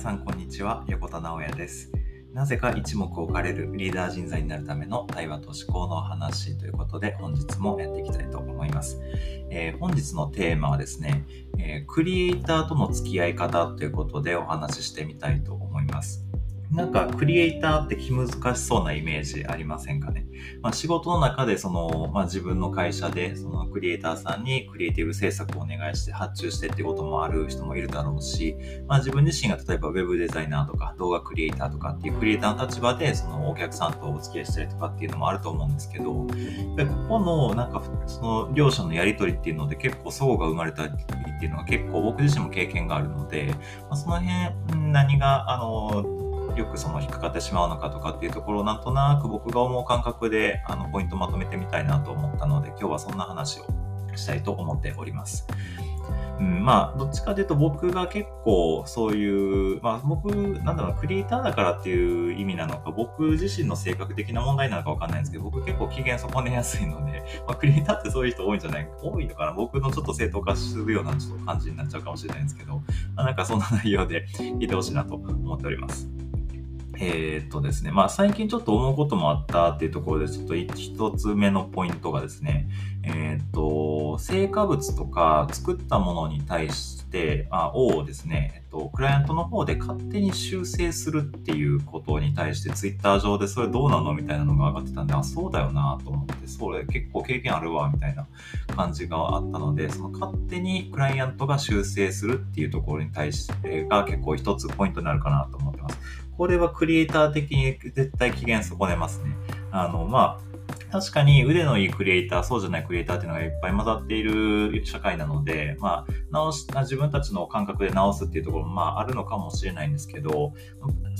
さんこんにちは。横田直也です。なぜか一目置かれるリーダー人材になるための対話と思考の話ということで本日もやっていきたいと思います、えー、本日のテーマはですね、えー、クリエイターとの付き合い方ということでお話ししてみたいと思います。なんかクリエイターって気難しそうなイメージありませんかね？まあ、仕事の中でその、まあ、自分の会社でそのクリエイターさんにクリエイティブ制作をお願いして発注してってこともある人もいるだろうし、まあ、自分自身が例えば web デザイナーとか動画クリエイターとかっていうクリエイターの立場でそのお客さんとお付き合いしたりとかっていうのもあると思うんですけど、ここのなんかその両者のやりとりっていうので結構相互が生まれたりっていうのが結構僕自身も経験があるので、まあ、その辺何があのよくその引っかかってしまうのかとかっていうところをなんとなく僕が思う感覚であのポイントまとめてみたいなと思ったので今日はそんな話をしたいと思っております。うん、まあ、どっちかというと僕が結構そういう、まあ僕、なんだろう、クリエイターだからっていう意味なのか、僕自身の性格的な問題なのかわかんないんですけど、僕結構機嫌損ねやすいので、まあ、クリエイターってそういう人多いんじゃない？多いのかな？僕のちょっと正当化するようなちょっと感じになっちゃうかもしれないんですけど、まあ、なんかそんな内容で聞いてほしいなと思っております。えー、っとですね、まあ最近ちょっと思うこともあったっていうところで、ちょっと一つ目のポイントがですね、えー、っと、成果物とか作ったものに対して、あをですね、えっと、クライアントの方で勝手に修正するっていうことに対して、ツイッター上でそれどうなのみたいなのが上がってたんで、あ、そうだよなと思って、それ結構経験あるわ、みたいな感じがあったので、その勝手にクライアントが修正するっていうところに対してが結構一つポイントになるかなと思って。これはクリエイター的に絶対機嫌損ねますね。あの、まあ、確かに腕のいいクリエイター、そうじゃないクリエイターっていうのがいっぱい混ざっている社会なので、まあ、直し、自分たちの感覚で直すっていうところも、まあ、あるのかもしれないんですけど、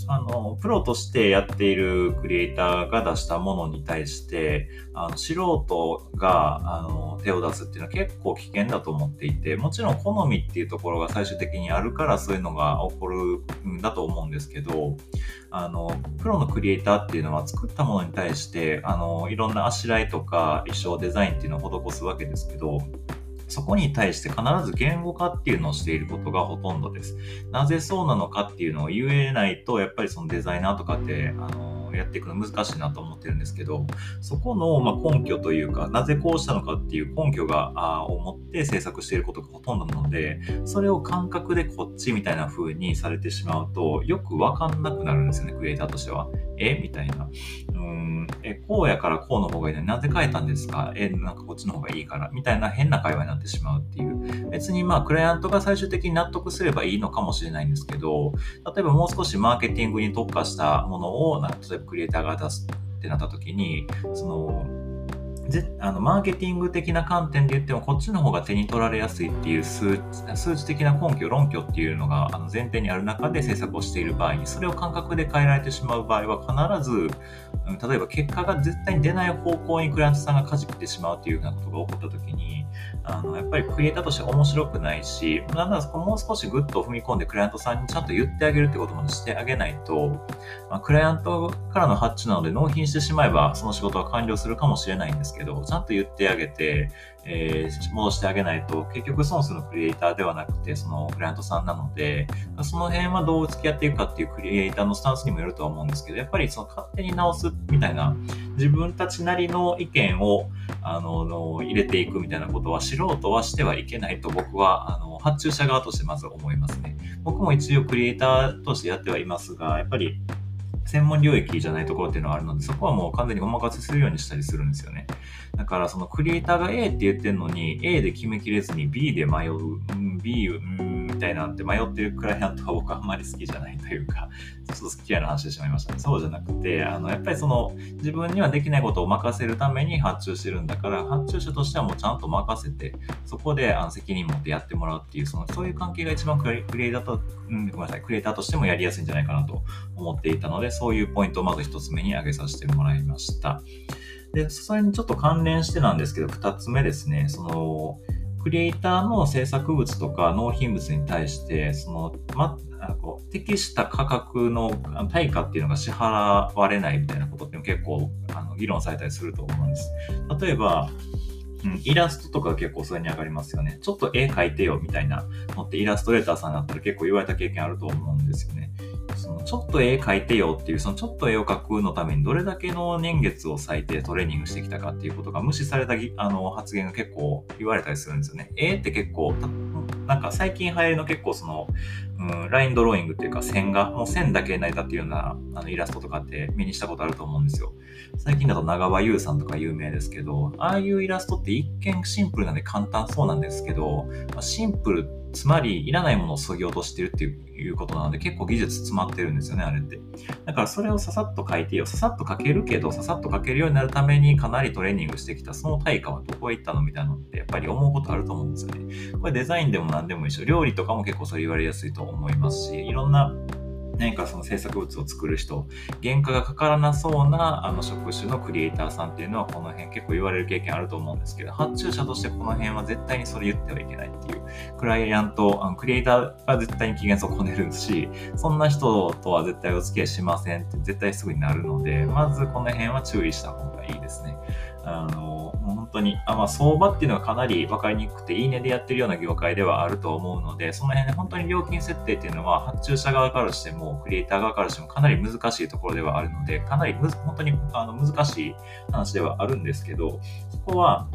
あの、プロとしてやっているクリエイターが出したものに対して、あの、素人が、あの、手を出すっていうのは結構危険だと思っていて、もちろん好みっていうところが最終的にあるからそういうのが起こるんだと思うんですけど、あの、プロのクリエイターっていうのは作ったものに対して、あの、いろんなあしらいとか衣装デザインっていうのを施すわけですけど、そこに対して必ず言語化っていうのをしていることがほとんどです。なぜそうなのかっていうのを言えないと、やっぱりそのデザイナーとかって、あの、やっていくの難しいなと思ってるんですけど、そこの、ま根拠というか、なぜこうしたのかっていう根拠が、あを持って制作していることがほとんどなので、それを感覚でこっちみたいな風にされてしまうと、よくわかんなくなるんですよね、クリエイターとしては。えみたいな。うん、え、こうやからこうの方がいいのになぜ変えたんですか？え、なんかこっちの方がいいから。みたいな変な会話になってしまうっていう。別にまあ、クライアントが最終的に納得すればいいのかもしれないんですけど、例えばもう少しマーケティングに特化したものを、なんか例えばクリエイターが出すってなった時に、その、ぜあのマーケティング的な観点で言ってもこっちの方が手に取られやすいっていう数数値的な根拠論拠っていうのがあの前提にある中で制作をしている場合にそれを感覚で変えられてしまう場合は必ず例えば結果が絶対に出ない方向にクライアントさんが舵切ってしまうっていうようなことが起こった時にあのやっぱりクリエイターとして面白くないしなんならもう少しグッと踏み込んでクライアントさんにちゃんと言ってあげるってこともしてあげないと、まあ、クライアントからの発注なので納品してしまえばその仕事は完了するかもしれないんですけどけどちゃんと言ってあげてえー、戻してあげないと、結局損するクリエイターではなくて、そのクライアントさんなので、その辺はどう付き合っていくかっていうクリエイターのスタンスにもよるとは思うんですけど、やっぱりその勝手に直すみたいな、自分たちなりの意見を、あの、の入れていくみたいなことは素人はしてはいけないと僕は、あの、発注者側としてまず思いますね。僕も一応クリエイターとしてやってはいますが、やっぱり専門領域じゃないところっていうのはあるので、そこはもう完全にお任せするようにしたりするんですよね。だからそのクリエイターが A って言ってるのに、A で決めきれずに B で迷う、うん、B、うん、たいなんて迷ってるクライアントは僕はあんまり好きじゃないというか、ちょっと好き嫌いな話してしまいましたね。そうじゃなくて、あの、やっぱりその自分にはできないことを任せるために発注してるんだから、発注者としてはもうちゃんと任せて、そこであの責任持ってやってもらうっていう、その、そういう関係が一番クリエイターと、うん、ごめんなさい、クリエイターとしてもやりやすいんじゃないかなと思っていたので、そういうポイントをまず一つ目に挙げさせてもらいました。で、それにちょっと関連してなんですけど、二つ目ですね、その、クリエイターの制作物とか納品物に対して、その、ま、こう適した価格の対価っていうのが支払われないみたいなことって結構あの議論されたりすると思うんです。例えば、うん、イラストとか結構それに上がりますよね。ちょっと絵描いてよみたいなのってイラストレーターさんだったら結構言われた経験あると思うんですよね。そのちょっと絵描いてよっていう、そのちょっと絵を描くのためにどれだけの年月を割いてトレーニングしてきたかっていうことが無視されたあの発言が結構言われたりするんですよね。絵って結構、なんか最近流行りの結構その、うん、ラインドローイングっていうか線画、もう線だけ成り立っていうようなあのイラストとかって目にしたことあると思うんですよ。最近だと長場優さんとか有名ですけど、ああいうイラストって一見シンプルなんで簡単そうなんですけど、まあシンプルってつまり、いらないものを削ぎ落としてるっていうことなので、結構技術詰まってるんですよね、あれって。だからそれをささっと書いてよ。ささっと書けるけど、ささっと書けるようになるためにかなりトレーニングしてきた、その対価はどこへ行ったのみたいなのって、やっぱり思うことあると思うんですよね。これデザインでも何でも一緒。料理とかも結構それ言われやすいと思いますし、いろんな何かその制作物を作る人、原価がかからなそうなあの職種のクリエイターさんっていうのはこの辺結構言われる経験あると思うんですけど、発注者としてこの辺は絶対にそれ言ってはいけないっていう、クライアント、あのクリエイターが絶対に機嫌損ねるし、そんな人とは絶対お付き合いしませんって絶対すぐになるので、まずこの辺は注意した方がいいですね。あの、当に、あまあ、相場っていうのはかなり分かりにくくて、いいねでやってるような業界ではあると思うので、その辺で本当に料金設定っていうのは、発注者側からしても、クリエイター側からしてもかなり難しいところではあるので、かなりむ本当にあの難しい話ではあるんですけど、そこは、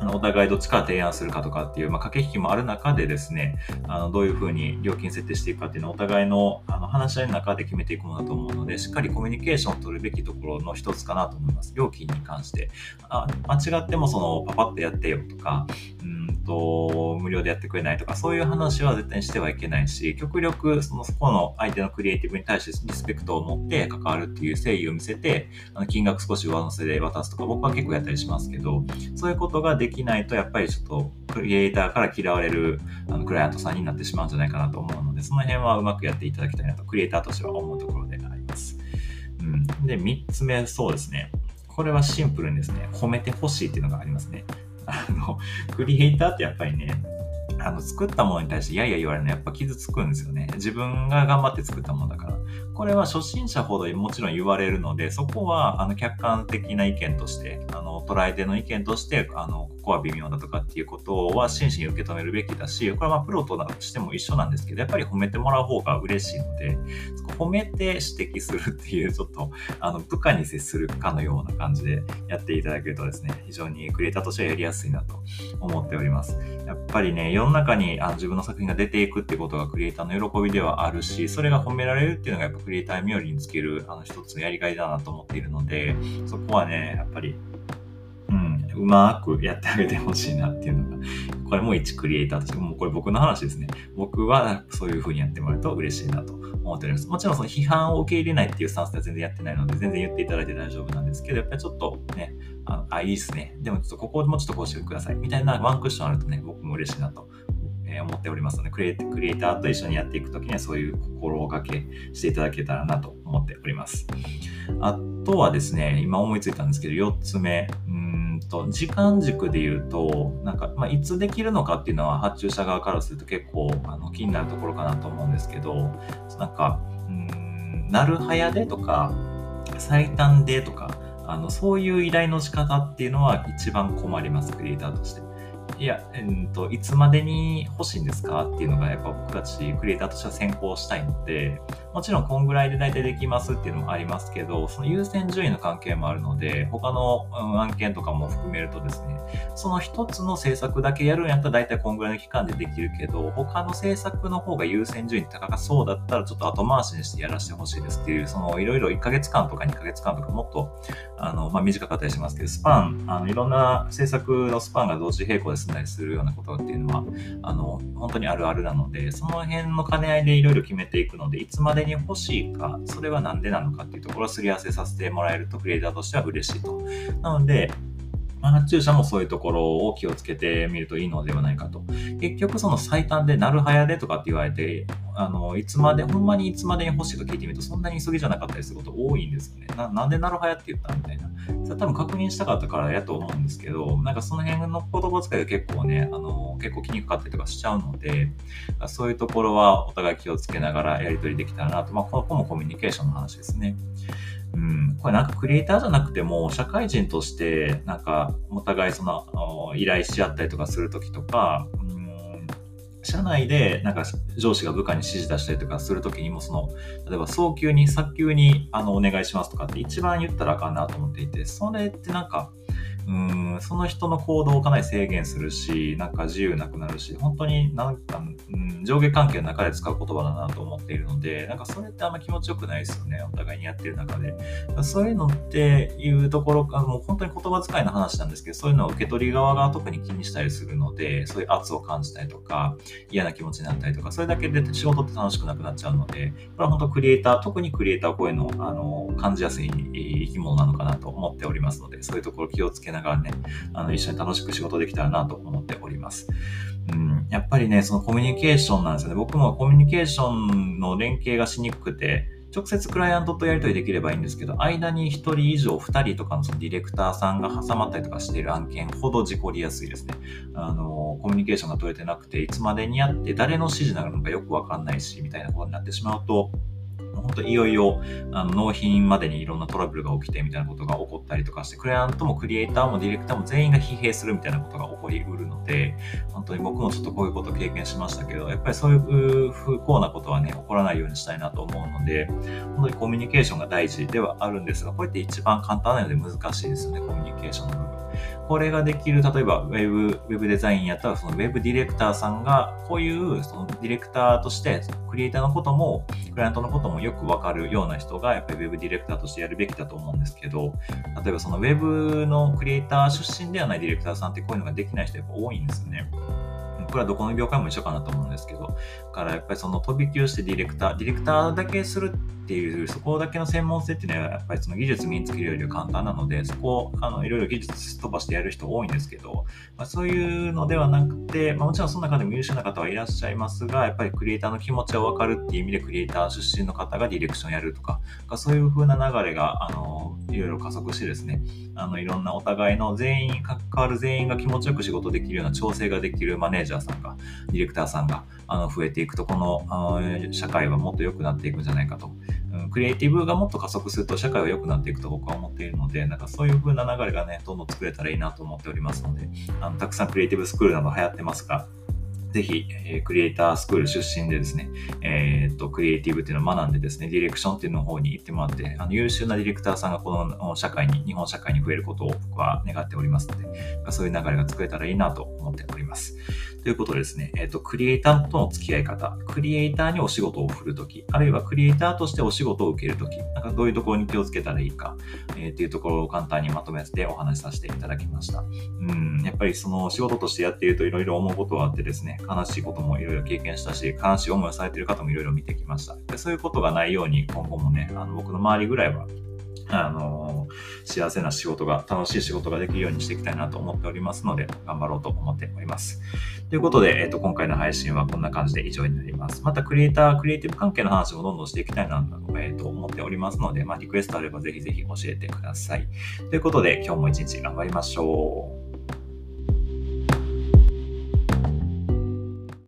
あのお互いどっちから提案するかとかっていう、まあ、駆け引きもある中でですね、あのどういうふうに料金設定していくかっていうのはお互いのあの話し合いの中で決めていくものだと思うので、しっかりコミュニケーションを取るべきところの一つかなと思います。料金に関して。あ間違ってもそのパパッとやってよとか、うんと、無料でやってくれないとか、そういう話は絶対にしてはいけないし、極力そのそこの相手のクリエイティブに対してリスペクトを持って関わるっていう誠意を見せて、あの金額少し上乗せで渡すとか、僕は結構やったりしますけど、そういうことができないと、やっぱりちょっと、クリエイターから嫌われるあのクライアントさんになってしまうんじゃないかなと思うので、その辺はうまくやっていただきたいなと、クリエイターとしては思うところであります。うん。で、3つ目、そうですね。これはシンプルにですね、褒めてほしいっていうのがありますね。あの、クリエイターってやっぱりね、あの、作ったものに対して、いやいや言われるのはやっぱ傷つくんですよね。自分が頑張って作ったものだから。これは初心者ほどもちろん言われるので、そこは、あの、客観的な意見として、あ、捉え手の意見として、あの、ここは微妙だとかっていうことは真摯に受け止めるべきだし、これはまあ、プロとしても一緒なんですけど、やっぱり褒めてもらう方が嬉しいので、そこ褒めて指摘するっていう、ちょっと、あの、部下に接するかのような感じでやっていただけるとですね、非常にクリエイターとしてはやりやすいなと思っております。やっぱりね、世の中にあの自分の作品が出ていくってことがクリエイターの喜びではあるし、それが褒められるっていうのがやっぱクリエイター冥利につけるあの一つのやりがいだなと思っているので、そこはね、やっぱり、う、まくやってあげてほしいなっていうのが、これも一クリエイターとして、もうこれ僕の話ですね。僕はそういう風にやってもらうと嬉しいなと思っております。もちろんその批判を受け入れないっていうスタンスでは全然やってないので、全然言っていただいて大丈夫なんですけど、やっぱりちょっとね、ああ、いいっすね。でもちょっとここもちょっとこうしてください。みたいなワンクッションあるとね、僕も嬉しいなと思っておりますので、クリエイターと一緒にやっていくときにはそういう心がけしていただけたらなと思っております。あとはですね、今思いついたんですけど、4つ目。うんと、時間軸で言うと、なんか、まあ、いつできるのかっていうのは発注者側からすると結構あの気になるところかなと思うんですけど、なんか、うん、なるはやでとか、最短でとか、あの、そういう依頼の仕方っていうのは一番困ります、クリエイターとして。いや、えーと、いつまでに欲しいんですかっていうのがやっぱ僕たちクリエイターとしては先行したいので、もちろんこんぐらいで大体できますっていうのもありますけど、その優先順位の関係もあるので、他の、案件とかも含めるとですね、その一つの政策だけやるんやったら大体こんぐらいの期間でできるけど、他の政策の方が優先順位高そうだったらちょっと後回しにしてやらせてほしいですっていう、そのいろいろ1ヶ月間とか2ヶ月間とかもっと、あの、まあ、短かったりしますけど、スパン、あの、いろんな政策のスパンが同時並行で進んだりするようなことっていうのは、あの、本当にあるあるなので、その辺の兼ね合いでいろいろ決めていくので、いつまでに欲しいか、それは何でなのかっていうところをすり合わせさせてもらえると、クリエイターとしては嬉しいと。なので、発注者もそういうところを気をつけてみるといいのではないかと。結局その最短でなるはやでとかって言われて、あの、いつまで、ほんまにいつまでに欲しいか聞いてみるとそんなに急ぎじゃなかったりすること多いんですよね。ななんでなるはやって言ったみたいな。それ多分確認したかったからやと思うんですけど、なんかその辺の言葉遣いが結構ね、あの、結構気にかかったりとかしちゃうので、そういうところはお互い気をつけながらやり取りできたらなと。まあ、ここもコミュニケーションの話ですね。うん、これなんかクリエイターじゃなくても、社会人として、なんか、お互いその、依頼し合ったりとかするときとか、うん、社内でなんか上司が部下に指示出したりとかするときにも、その、例えば早急に早急にあのお願いしますとかって一番言ったらあかんなと思っていて、それってなんか、うんその人の行動をかなり制限するし、なんか自由なくなるし、本当になんか、うん、上下関係の中で使う言葉だなと思っているので、なんかそれってあんま気持ちよくないですよね、お互いにやってる中で。そういうのっていうところ、あのもう本当に言葉遣いの話なんですけど、そういうのを受け取り側が特に気にしたりするので、そういう圧を感じたりとか、嫌な気持ちになったりとか、それだけで仕事って楽しくなくなっちゃうので、これは本当クリエイター、特にクリエイターはこういうのあの感じやすい生き物なのかなと思っておりますので、そういうところ気をつけながらね、あの一緒に楽しく仕事できたらなと思っております。うん、やっぱりね、そのコミュニケーションなんですよね。僕もコミュニケーションの連携がしにくくて、直接クライアントとやり取りできればいいんですけど、間に1人以上2人とかのそのディレクターさんが挟まったりとかしている案件ほど事故りやすいですね。あの、コミュニケーションが取れてなくて、いつまでにやって誰の指示なのかよくわかんないし、みたいなことになってしまうと、本当いよいよあの納品までにいろんなトラブルが起きてみたいなことが起こったりとかして、クライアントもクリエイターもディレクターも全員が疲弊するみたいなことが起こりうるので、本当に僕もちょっとこういうことを経験しましたけど、やっぱりそういう不幸なことはね、起こらないようにしたいなと思うので、本当にコミュニケーションが大事ではあるんですが、これって一番簡単なので難しいですよね、コミュニケーションの部分。これができる、例えばウェブ、ウェブデザインやったら、そのウェブディレクターさんが、こういうそのディレクターとして、クリエイターのことも、クライアントのこともよくわかるような人が、やっぱりウェブディレクターとしてやるべきだと思うんですけど、例えばそのウェブのクリエイター出身ではないディレクターさんってこういうのができない人やっぱ多いんですよね。これはどこの業界も一緒かなと思うんですけど、からやっぱりその飛び級してディレクター、ディレクターだけするっていう、そこだけの専門性っていうのは、やっぱりその技術身につけるよりは簡単なので、そこをあのいろいろ技術飛ばしてやる人多いんですけど、まあ、そういうのではなくて、まあ、もちろんその中でも優秀な方はいらっしゃいますが、やっぱりクリエイターの気持ちはわかるっていう意味で、クリエイター出身の方がディレクションやるとか、そういう風な流れが、あの、いろいろ加速してですね、あの、いろんなお互いの全員、関わる全員が気持ちよく仕事できるような調整ができるマネージャーさんが、ディレクターさんが、あの、増えていくと、この、あの社会はもっと良くなっていくんじゃないかと。クリエイティブがもっと加速すると社会は良くなっていくと僕は思っているので、なんかそういう風な流れがね、どんどん作れたらいいなと思っておりますので、あのたくさんクリエイティブスクールなど流行ってますが、ぜひ、えー、クリエイタースクール出身でですね、えー、っと、クリエイティブっていうのを学んでですね、ディレクションっていうの方に行ってもらって、あの優秀なディレクターさんがこの社会に、日本社会に増えることを僕は願っておりますので、そういう流れが作れたらいいなと思っております。ということでですね、えっ、と、クリエイターとの付き合い方、クリエイターにお仕事を振るとき、あるいはクリエイターとしてお仕事を受けるとき、なんかどういうところに気をつけたらいいか、えー、っていうところを簡単にまとめてお話しさせていただきました。うん、やっぱりその仕事としてやっているといろいろ思うことがあってですね、悲しいこともいろいろ経験したし、悲しい思いをされている方もいろいろ見てきました。でそういうことがないように今後もね、あの僕の周りぐらいはあの、幸せな仕事が、楽しい仕事ができるようにしていきたいなと思っておりますので、頑張ろうと思っております。ということで、えっ、ー、と、今回の配信はこんな感じで以上になります。また、クリエイター、クリエイティブ関係の話もどんどんしていきたいなと,、えー、と思っておりますので、まあ、リクエストあればぜひぜひ教えてください。ということで、今日も一日頑張りましょう。